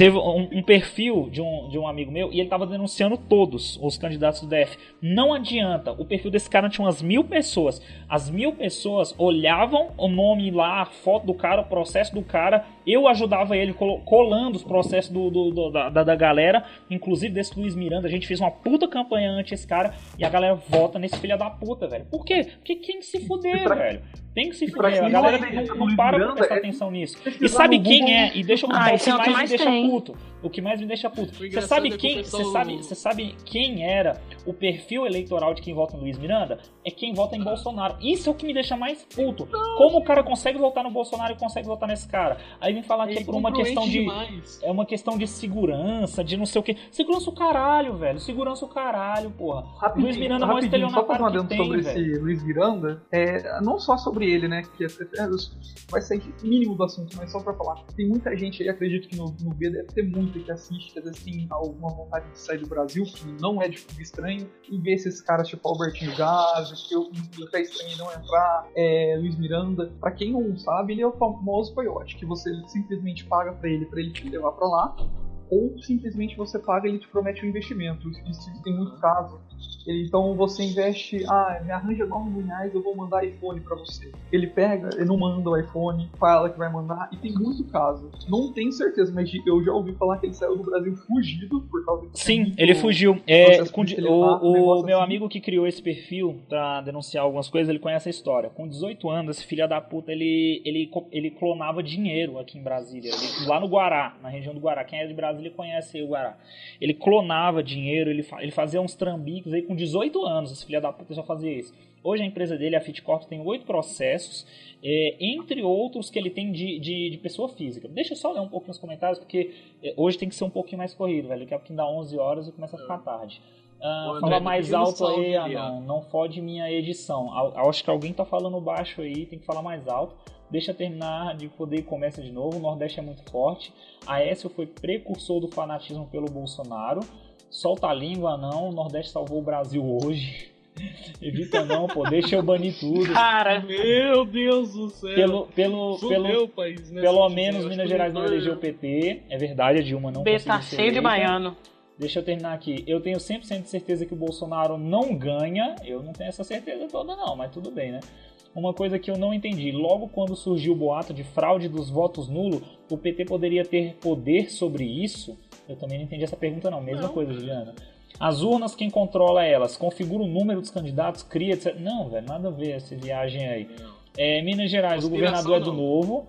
teve um, um, perfil de um, de um amigo meu e ele estava denunciando todos os candidatos do DF. Não adianta, o perfil desse cara tinha umas mil pessoas. As mil pessoas olhavam o nome lá, a foto do cara, o processo do cara. Eu ajudava ele colando os processos do, do, do da, da, galera, inclusive desse Luiz Miranda. A gente fez uma puta campanha anti esse cara e a galera vota nesse filho da puta, velho. Por quê? Porque quem se fuder, velho. Tem que se fuder. A galera não, não para pra prestar é atenção nisso. E sabe quem é? E deixa eu contar ah, o que mais, mais me deixa puto. O que mais me deixa puto. Você sabe é quem? Você sabe, você sabe quem era o perfil eleitoral de quem vota no Luiz Miranda? É quem vota em Bolsonaro. Isso é o que me deixa mais puto. Como o cara consegue votar no Bolsonaro e consegue votar nesse cara? Aí vem falar que é por uma questão de. Demais. É uma questão de segurança, de não sei o que. Segurança o caralho, velho. Segurança o caralho, porra. Rapidinho, Luiz Miranda mostra estelionatário que tem, sobre velho. esse Luiz Miranda, é, não só sobre ele, né? Que é, é, vai sair mínimo do assunto, mas só pra falar. Tem muita gente aí, acredito que no, no B deve ter muito que assiste, às vezes tem alguma vontade de sair do Brasil, que não é de filme estranho, e ver esses caras tipo Albertinho Gás, que eu até estranho não entrar, é, Luiz Miranda. Pra quem não sabe, ele é o famoso coiote, que você simplesmente paga pra ele, pra ele te levar pra lá, ou simplesmente você paga e ele te promete um investimento. Isso tem muito caso. Então você investe, ah, me arranja 9 mil reais, eu vou mandar iPhone para você. Ele pega, ele não manda o iPhone, fala que vai mandar, e tem muito caso. Não tenho certeza, mas eu já ouvi falar que ele saiu do Brasil fugido por causa disso. Sim, ele fugiu. É, com, o, o meu assim. amigo que criou esse perfil pra denunciar algumas coisas, ele conhece a história. Com 18 anos, esse filho da puta, ele, ele, ele clonava dinheiro aqui em Brasília, ele, lá no Guará, na região do Guará. Quem é de Brasília conhece o Guará. Ele clonava dinheiro, ele, ele fazia uns trambiques aí com 18 anos, esse filho da puta já fazia isso. Hoje a empresa dele, a Fitcorp, tem oito processos, é, entre outros que ele tem de, de, de, pessoa física. Deixa eu só ler um pouquinho os comentários, porque é, hoje tem que ser um pouquinho mais corrido, velho. Daqui a pouquinho dá 11 horas e começa a ficar tarde. Ah, fala mais alto aí, ah, não, não fode minha edição. Acho que alguém tá falando baixo aí, tem que falar mais alto deixa terminar de poder e começa de novo. O Nordeste é muito forte. A Aécio foi precursor do fanatismo pelo Bolsonaro. Solta a língua, não. O Nordeste salvou o Brasil hoje. Evita não, pô, deixa eu banir tudo. Cara, meu Deus do céu. Pelo, pelo, pelo, país, né, pelo menos Minas Gerais não elegeu o PT. É verdade, a Dilma não B tá cheio de baiano. Deixa eu terminar aqui. Eu tenho 100% de certeza que o Bolsonaro não ganha. Eu não tenho essa certeza toda, não, mas tudo bem, né? Uma coisa que eu não entendi: logo quando surgiu o boato de fraude dos votos nulo, o PT poderia ter poder sobre isso? Eu também não entendi essa pergunta, não. Mesma não. coisa, Juliana. As urnas, quem controla elas? Configura o número dos candidatos, cria, etc. Não, velho, nada a ver essa viagem aí. É, Minas Gerais, o governador é do Novo.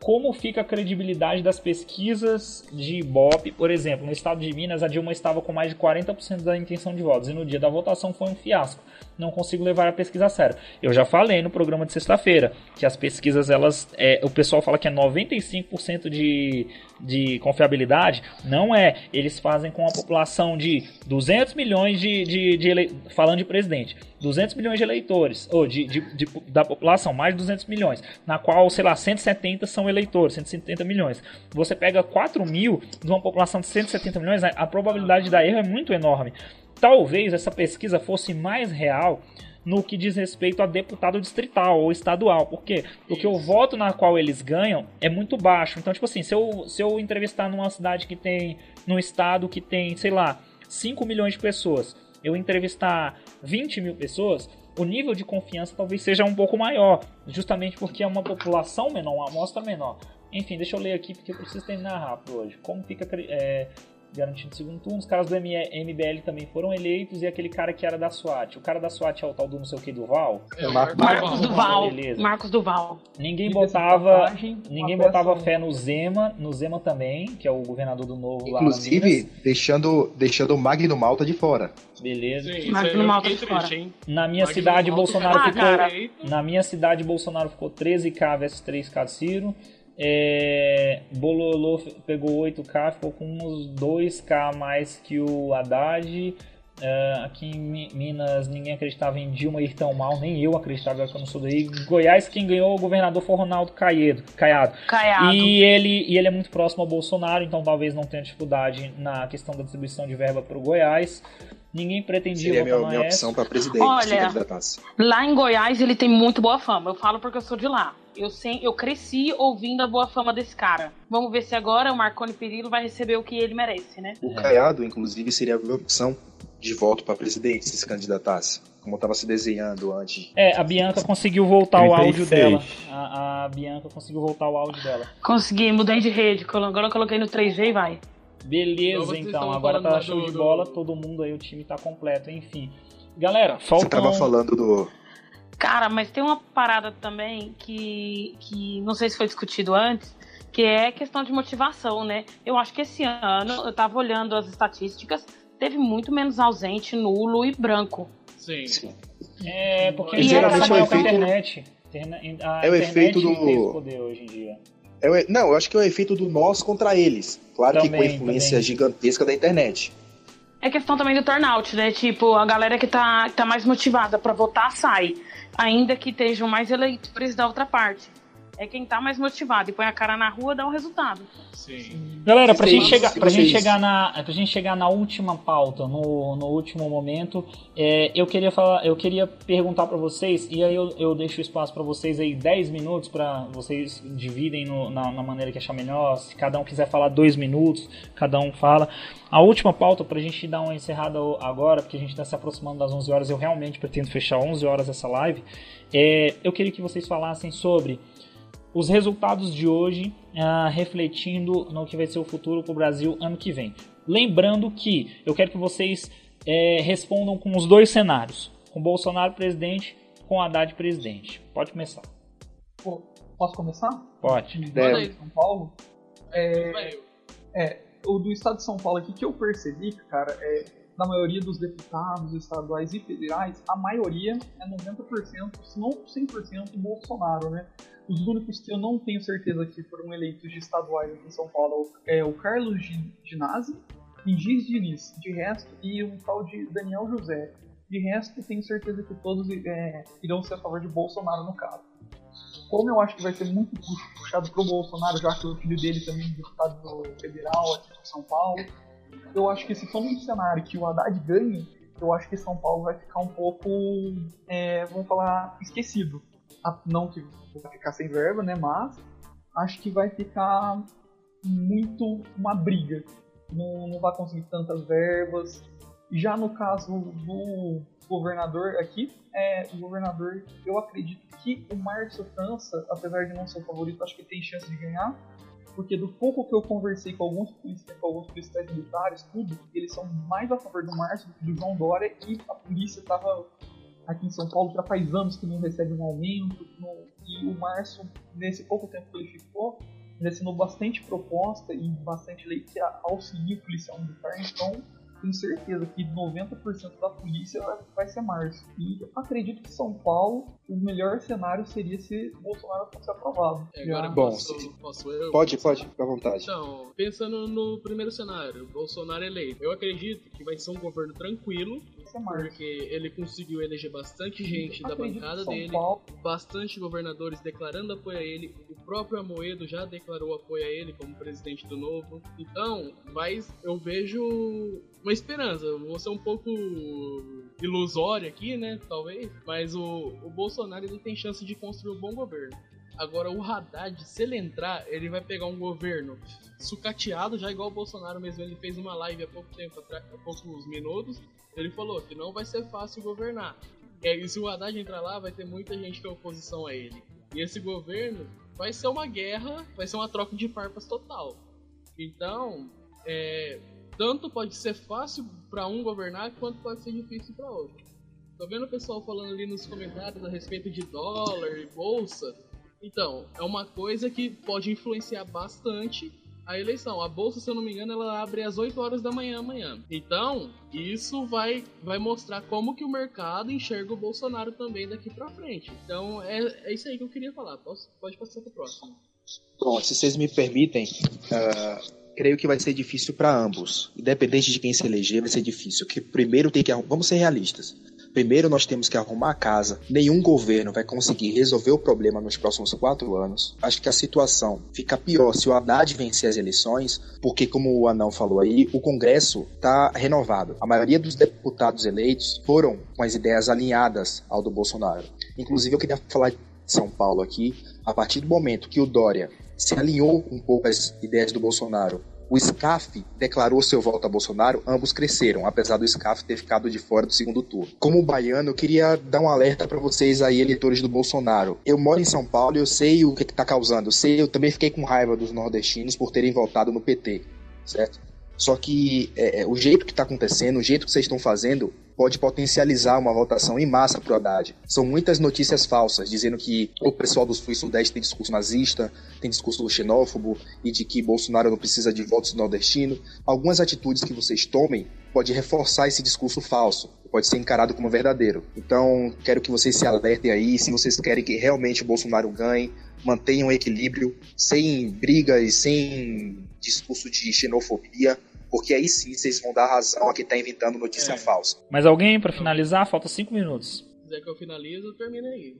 Como fica a credibilidade das pesquisas de Ibope? Por exemplo, no estado de Minas, a Dilma estava com mais de 40% da intenção de votos e no dia da votação foi um fiasco não consigo levar a pesquisa a sério. Eu já falei no programa de sexta-feira que as pesquisas, elas, é, o pessoal fala que é 95% de, de confiabilidade. Não é. Eles fazem com a população de 200 milhões de, de, de ele... falando de presidente, 200 milhões de eleitores, ou de, de, de, da população, mais de 200 milhões, na qual, sei lá, 170 são eleitores, 170 milhões. Você pega 4 mil de uma população de 170 milhões, a probabilidade de dar erro é muito enorme talvez essa pesquisa fosse mais real no que diz respeito a deputado distrital ou estadual. Por quê? Porque o voto na qual eles ganham é muito baixo. Então, tipo assim, se eu, se eu entrevistar numa cidade que tem, num estado que tem, sei lá, 5 milhões de pessoas, eu entrevistar 20 mil pessoas, o nível de confiança talvez seja um pouco maior, justamente porque é uma população menor, uma amostra menor. Enfim, deixa eu ler aqui porque eu preciso terminar rápido hoje. Como fica é, garantindo o segundo turno. Os caras do MBL também foram eleitos e aquele cara que era da SWAT. O cara da SWAT é o tal do não sei o que Duval? É, o Marcos Marcos Duval. Beleza. Marcos Duval. Ninguém botava, passagem, ninguém botava fé no Zema, no Zema também, que é o governador do Novo lá na Inclusive, deixando, deixando o Magno Malta de fora. Beleza. Sim, Mas isso no aí eu Malta de fora. triste? Na minha Magno cidade, Malta Bolsonaro Ah, ficou. cara. Na minha cidade, Bolsonaro ficou 13k versus 3k de Ciro. É, Bololô pegou 8k, ficou com uns 2k a mais que o Haddad. É, aqui em Mi- Minas ninguém acreditava em Dilma ir tão mal, nem eu acreditava que eu não sou daí. Goiás, quem ganhou o governador foi o Ronaldo Caiado. Caiado. Caiado. E ele, e ele é muito próximo ao Bolsonaro, então talvez não tenha dificuldade na questão da distribuição de verba para o Goiás. Ninguém pretendia Seria a votar minha, no minha opção para presidente. Olha, se candidatasse. Lá em Goiás ele tem muito boa fama. Eu falo porque eu sou de lá. Eu, sem, eu cresci ouvindo a boa fama desse cara. Vamos ver se agora o Marconi Perillo vai receber o que ele merece, né? O Caiado, inclusive, seria a minha opção de voto para presidente se se candidatasse. Como estava se desenhando antes. É, a Bianca conseguiu voltar o 36. áudio dela. A, a Bianca conseguiu voltar o áudio dela. Consegui, mudei de rede. Agora eu coloquei no 3G e vai. Então, Beleza, então. Agora tá show do- de bola, todo mundo aí, o time tá completo, enfim. Galera, Você faltam... estava falando do. Cara, mas tem uma parada também que, que não sei se foi discutido antes, que é questão de motivação, né? Eu acho que esse ano, eu tava olhando as estatísticas, teve muito menos ausente, nulo e branco. Sim. É, porque E era- maior é o efeito- internet. A É o efeito do- tem esse poder hoje em dia. É o- não, eu acho que é o efeito do nós contra eles. Claro que com a Também, influência também. gigantesca da internet. É questão também do turnout, né? Tipo, a galera que tá, que tá mais motivada pra votar sai. Ainda que estejam mais eleitores da outra parte. É quem tá mais motivado e põe a cara na rua dá um resultado. Sim. Galera, pra, Vocês- gente chegar, pra, gente chegar na, pra gente chegar na última pauta, no, no último momento, é, eu queria falar, eu queria perguntar pra vocês, e aí eu, eu deixo espaço pra vocês aí 10 minutos pra vocês dividem no- na, na maneira que achar melhor. Se cada um quiser falar dois minutos, cada um fala. A última pauta pra gente dar uma encerrada agora, porque a gente tá se aproximando das 11 horas, eu realmente pretendo fechar 11 horas essa live. É, eu queria que vocês falassem sobre os resultados de hoje, ah, refletindo no que vai ser o futuro para o Brasil ano que vem. Lembrando que eu quero que vocês eh, respondam com os dois cenários: com Bolsonaro presidente, com Haddad presidente. Pode começar. Pô, Posso começar? Pode. Aí. São Paulo. É, É, o do estado de São Paulo aqui que eu percebi, cara, é na maioria dos deputados estaduais e federais, a maioria é 90%, se não 100% Bolsonaro, né? Os únicos que eu não tenho certeza que foram eleitos de estaduais aqui em São Paulo é o Carlos Gi- Ginazzi e Giz Diniz, de resto, e um tal de Daniel José. De resto, tenho certeza que todos é, irão ser a favor de Bolsonaro no caso. Como eu acho que vai ser muito pu- puxado pro Bolsonaro, já que o filho dele também é deputado federal aqui de São Paulo, eu acho que se for um cenário que o Haddad ganhe, eu acho que São Paulo vai ficar um pouco, é, vamos falar, esquecido. Não que vai ficar sem verba, né? Mas acho que vai ficar muito uma briga. Não, não vai conseguir tantas verbas. Já no caso do governador aqui, é, o governador, eu acredito que o Márcio França, apesar de não ser o favorito, acho que tem chance de ganhar. Porque do pouco que eu conversei com alguns policiais, com alguns policiais militares, tudo, eles são mais a favor do Márcio do que do João Dória e a polícia estava aqui em São Paulo já faz anos que não recebe um aumento. e o Márcio, nesse pouco tempo que ele ficou, ele assinou bastante proposta e bastante lei que auxilia o policial militar. Então, tenho certeza que 90% da polícia vai- ser Márcio. E eu acredito que São Paulo, o melhor cenário seria se Bolsonaro fosse aprovado. É, Agora Já- Bom, posso, se- posso eu? Pode, pode, fica à vontade. Então, pensando no primeiro cenário, Bolsonaro eleito, eu acredito que vai ser um governo tranquilo, vai ser Márcio. porque ele conseguiu eleger bastante gente da bancada dele, Paulo, bastante governadores declarando apoio a ele, o próprio Amoedo já declarou apoio a ele como presidente do novo. Então, mas eu vejo uma esperança. Vou ser um pouco ilusório aqui, né? Talvez, mas o, o Bolsonaro ele tem chance de construir um bom governo. Agora, o Haddad, se ele entrar, ele vai pegar um governo sucateado, já igual o Bolsonaro mesmo. Ele fez uma live há pouco tempo, atrás- há poucos minutos. Ele falou que não vai ser fácil governar. É, E se o Haddad entrar lá, vai ter muita gente que é oposição a ele. E esse governo vai ser uma guerra, vai ser uma troca de farpas total. Então, é, tanto pode ser fácil para um governar quanto pode ser difícil para outro. Tô vendo o pessoal falando ali nos comentários a respeito de dólar e bolsa. Então, é uma coisa que pode influenciar bastante a eleição. A bolsa, se eu não me engano, ela abre às 8 horas da manhã amanhã. Então, isso vai, vai mostrar como que o mercado enxerga o Bolsonaro também daqui para frente. Então, é, é isso aí que eu queria falar. Posso, pode passar para o próximo. Bom, se vocês me permitem, uh, creio que vai ser difícil para ambos. Independente de quem se eleger, vai ser difícil. Que primeiro tem que vamos ser realistas. Primeiro nós temos que arrumar a casa. Nenhum governo vai conseguir resolver o problema nos próximos quatro anos. Acho que a situação fica pior se o Haddad vencer as eleições, porque como o Anão falou aí, o Congresso está renovado. A maioria dos deputados eleitos foram com as ideias alinhadas ao do Bolsonaro. Inclusive eu queria falar de São Paulo aqui. A partir do momento que o Dória se alinhou um pouco às ideias do Bolsonaro o SCAF declarou seu voto a Bolsonaro, ambos cresceram, apesar do SCAF ter ficado de fora do segundo turno. Como baiano, eu queria dar um alerta para vocês aí, eleitores do Bolsonaro. Eu moro em São Paulo e eu sei o que está causando. Eu sei, eu também fiquei com raiva dos nordestinos por terem votado no PT, certo? Só que é, é o jeito que está acontecendo, o jeito que vocês estão fazendo, pode potencializar uma votação em massa para o Haddad. São muitas notícias falsas, dizendo que o pessoal do Sul e Sudeste tem discurso nazista, tem discurso xenófobo e de que Bolsonaro não precisa de votos nordestino. Algumas atitudes que vocês tomem pode reforçar esse discurso falso, pode ser encarado como verdadeiro. Então, quero que vocês se alertem aí, se vocês querem que realmente o Bolsonaro ganhe, mantenham equilíbrio, sem brigas, sem discurso de xenofobia, porque aí sim vocês vão dar razão a quem está inventando notícia é. falsa. Mas alguém para finalizar? Falta cinco minutos. Se quiser que eu finalize, eu termino aí.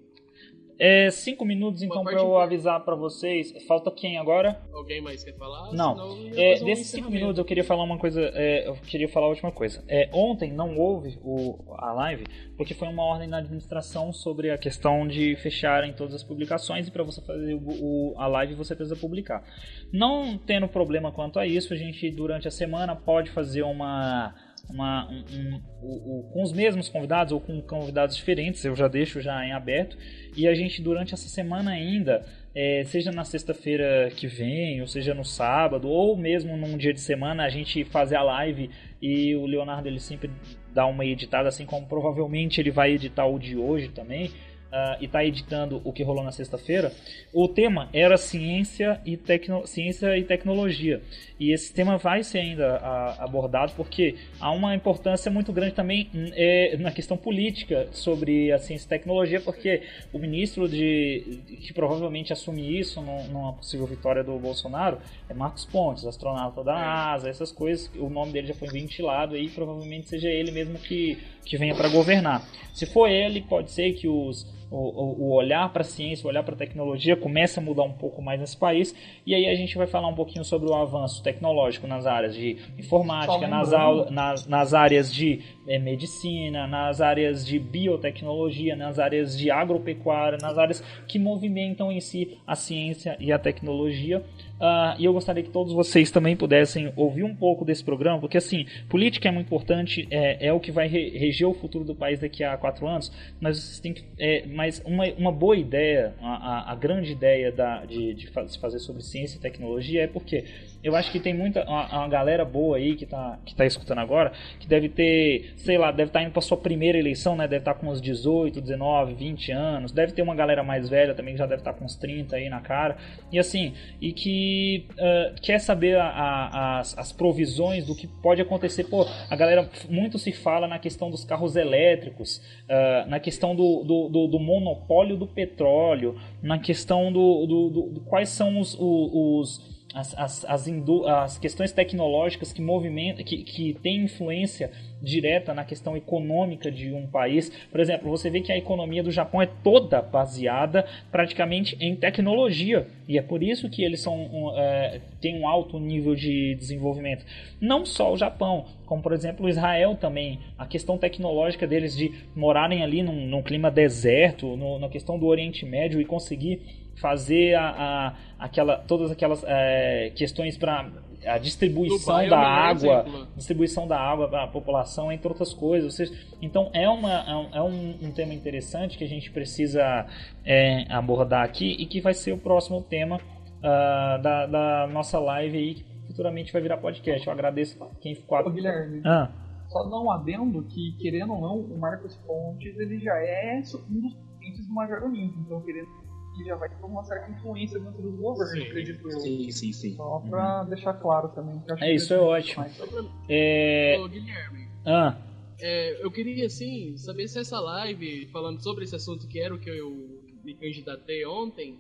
É, cinco minutos então para eu avisar para vocês. Falta quem agora? Alguém mais quer falar? Não. É, desses cinco minutos eu queria falar uma coisa. É, eu queria falar a última coisa. É, ontem não houve o, a live porque foi uma ordem da administração sobre a questão de fecharem todas as publicações e para você fazer o, o, a live você precisa publicar. Não tendo problema quanto a isso, a gente durante a semana pode fazer uma uma, um, um, um, com os mesmos convidados ou com convidados diferentes, eu já deixo já em aberto. E a gente, durante essa semana ainda, é, seja na sexta-feira que vem, ou seja no sábado, ou mesmo num dia de semana, a gente fazer a live e o Leonardo ele sempre dá uma editada, assim como provavelmente ele vai editar o de hoje também uh, e está editando o que rolou na sexta-feira, o tema era ciência e, tecno, ciência e tecnologia. E esse tema vai ser ainda uh, abordado porque há uma importância muito grande também é, na questão política sobre a ciência e tecnologia, porque o ministro de que provavelmente assume isso numa possível vitória do Bolsonaro é Marcos Pontes, astronauta da NASA, essas coisas. O nome dele já foi ventilado e provavelmente seja ele mesmo que, que venha para governar. Se for ele, pode ser que os o, o olhar para a ciência, o olhar para a tecnologia começa a mudar um pouco mais nesse país. E aí a gente vai falar um pouquinho sobre o avanço tecnológico nas áreas de informática, nas, nas, nas áreas de é, medicina, nas áreas de biotecnologia, nas áreas de agropecuária, nas áreas que movimentam em si a ciência e a tecnologia. Uh, e eu gostaria que todos vocês também pudessem ouvir um pouco desse programa, porque assim, política é muito importante, é, é o que vai re reger o futuro do país daqui a quatro anos, mas vocês têm que. É, mas uma, uma boa ideia, a, a, a grande ideia da, de, de se fazer sobre ciência e tecnologia é porque eu acho que tem muita uma, uma galera boa aí que está que tá escutando agora, que deve ter, sei lá, deve estar tá indo para sua primeira eleição, né? Deve estar tá com uns 18, 19, 20 anos. Deve ter uma galera mais velha também que já deve estar tá com uns 30 aí na cara. E assim, e que uh, quer saber a, a, as, as provisões do que pode acontecer. Pô, a galera muito se fala na questão dos carros elétricos, uh, na questão do, do, do, do, monopólio do petróleo, na questão do, do, do quais são os, os as, as, as, as, questões tecnológicas que movimentam, que, que têm influência direta na questão econômica de um país. Por exemplo, você vê que a economia do Japão é toda baseada praticamente em tecnologia. E é por isso que eles são, um, é, têm um alto nível de desenvolvimento. Não só o Japão, como por exemplo Israel também. A questão tecnológica deles de morarem ali num, num clima deserto, no, na questão do Oriente Médio e conseguir fazer a, a aquela, todas aquelas é, questões para a distribuição Dubai da é água, exemplo. distribuição da água para a população, entre outras coisas. Seja, então é, uma, é, um, é um, um, tema interessante que a gente precisa é, abordar aqui e que vai ser o próximo tema uh, da, da, nossa live aí. futuramente vai virar podcast. Eu agradeço quem ficou. Ô, Guilherme, Ah, só um adendo que, querendo ou não, o Marcos Pontes ele já é um dos clientes do Major Olímpico, então querendo ele já vai ter uma certa influência dentro do governo, Sim. acredito eu. Sim, sim, sim. Só pra deixar claro também. que É, que isso é ótimo. mais. Só pra... é. Ô, Guilherme, Ah, é, eu queria, assim, saber se essa live, falando sobre esse assunto que era o que eu me candidatei ontem,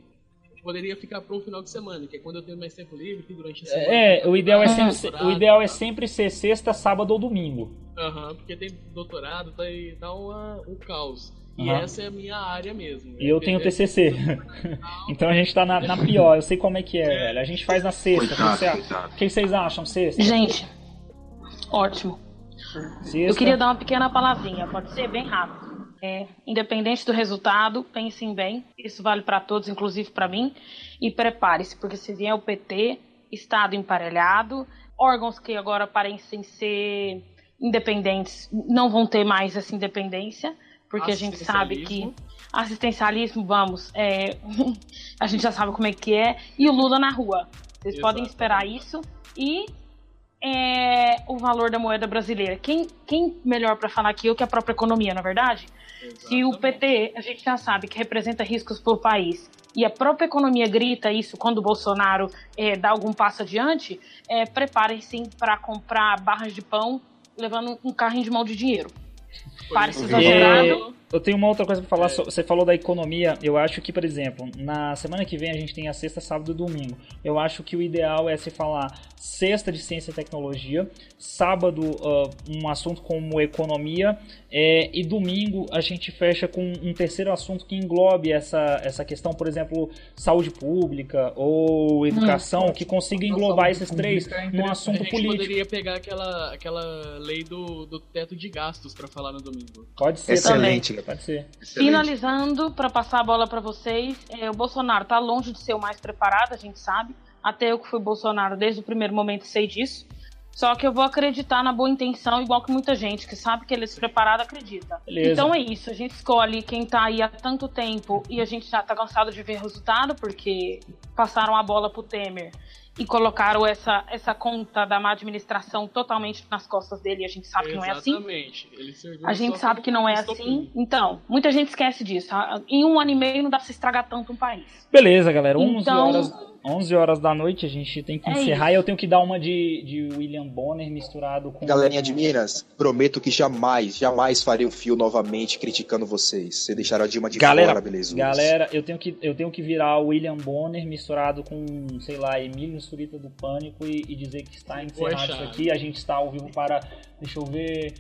poderia ficar para um final de semana, que é quando eu tenho mais tempo livre, que durante a semana... é, o ideal é, sempre, ser- o ideal é sempre ser sexta, sábado ou domingo. Aham, porque tem doutorado, tá, aí- tá uma- um caos. E Aham. essa é a minha área mesmo. E eu tenho É- TCC. então a gente tá na, na pior. Eu sei como é que é, velho. A gente faz na sexta. O que, Coitado, você- coitado. o que vocês acham? Sexta? Gente, ótimo. Sexta? Eu queria dar uma pequena palavrinha, pode ser bem rápido. É, independente do resultado, pensem bem. Isso vale para todos, inclusive para mim. E prepare-se, porque se vier o PT, Estado emparelhado, órgãos que agora parecem ser independentes não vão ter mais essa independência, porque a gente sabe que assistencialismo, vamos, é, a gente já sabe como é que é. E o Lula na rua. Vocês podem Exatamente. esperar isso. E é, o valor da moeda brasileira. Quem, quem melhor para falar que eu que a própria economia, na é verdade? Se o Exatamente. PT, a gente já sabe que representa riscos para o país, e a própria economia grita isso quando o Bolsonaro é, dá algum passo adiante, é, preparem-se para comprar barras de pão levando um carrinho de mão de dinheiro. Parece exagerado. Eu tenho uma outra coisa pra falar. É. Você falou da economia. Eu acho que, por exemplo, na semana que vem a gente tem a sexta, sábado e domingo. Eu acho que o ideal é se falar sexta de ciência e tecnologia, sábado ah, um assunto como economia é, e domingo a gente fecha com um terceiro assunto que englobe essa, essa questão, por exemplo, saúde pública ou educação, que consiga englobar esses três é num A assunto gente político. poderia pegar aquela, aquela lei do, do teto de gastos pra falar no domingo. Pode ser Excelente, Pode ser. Excelente. Finalizando, para passar a bola para vocês, é, o Bolsonaro está longe de ser o mais preparado, a gente sabe. Até eu que fui Bolsonaro desde o primeiro momento sei disso. Só que eu vou acreditar na boa intenção, igual que muita gente que sabe que ele é despreparado acredita. Beleza. Então é isso, a gente escolhe quem tá aí há tanto tempo e a gente já tá cansado de ver resultado, porque passaram a bola pro Temer e colocaram essa, essa conta da má administração totalmente nas costas dele e a gente sabe que não é assim. Exatamente. Ele serviu A gente sabe que não é assim. Então, muita gente esquece disso. Em um ano e meio não dá pra se estragar tanto um país. Beleza, galera. 11 Então- horas, 11 horas da noite a gente tem que É encerrar. isso. E eu tenho que dar uma de, de William Bonner misturado com. Galerinha de Minas, prometo que jamais, jamais farei o fio novamente criticando vocês. Você deixaram a Dilma de Galera, fora, beleza? Galera, eu tenho, que, eu tenho que virar o William Bonner misturado com, sei lá, Emílio Surita do Pânico e, e dizer que está encerrado Poxa. isso aqui. A gente está ao vivo para, deixa eu ver,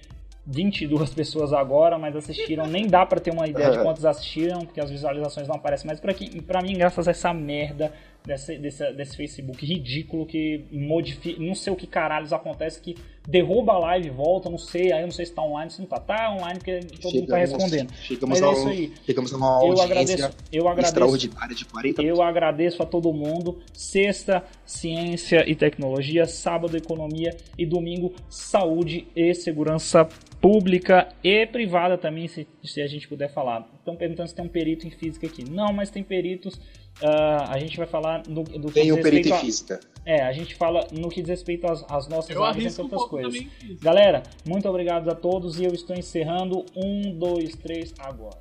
22 pessoas agora, mas assistiram. Nem dá pra ter uma ideia de quantos assistiram, porque as visualizações não aparecem. Quem, pra mim, graças a essa merda desse, desse, desse Facebook ridículo que modifica. Não sei o que caralhos acontece, que derruba a live e volta, não sei. Aí eu não sei se tá online, se não tá. Tá online, porque todo mundo tá respondendo. Chegamos, Mas é a, isso aí. chegamos a uma Eu audiência agradeço, eu agradeço extraordinária de 40 eu agradeço a todo mundo. Sexta, ciência e tecnologia. Sábado, economia. E domingo, saúde e segurança pública e privada também, se, se a gente puder falar. Estão perguntando se tem um perito em física aqui. Não, mas tem peritos. Ah, a gente vai falar no, do que Tem diz o perito a- física. É, a gente fala no que diz respeito às, às nossas Eu áreas e um outras pouco coisas. também. Galera, muito obrigado a todos e eu estou encerrando. Um, dois, três, agora.